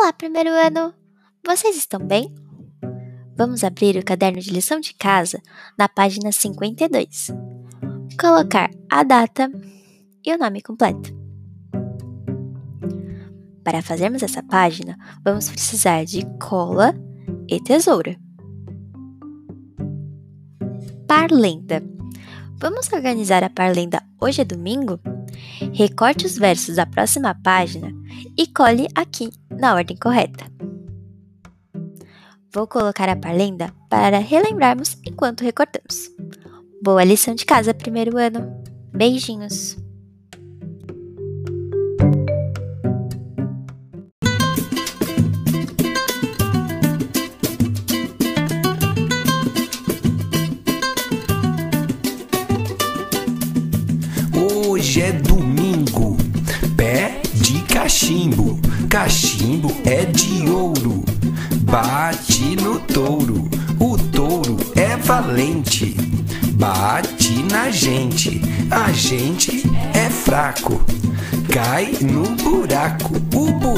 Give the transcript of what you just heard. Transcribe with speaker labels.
Speaker 1: Olá, primeiro ano! Vocês estão bem? Vamos abrir o caderno de lição de casa na página 52. Colocar a data e o nome completo. Para fazermos essa página, vamos precisar de cola e tesoura. Parlenda. Vamos organizar a parlenda hoje é domingo? Recorte os versos da próxima página e cole aqui na ordem correta. Vou colocar a parlenda para relembrarmos enquanto recortamos. Boa lição de casa, primeiro ano. Beijinhos!
Speaker 2: Hoje é domingo, cachimbo, cachimbo é de ouro. Bate no touro, o touro é valente. Bate na gente, a gente é fraco. Cai no buraco, o buraco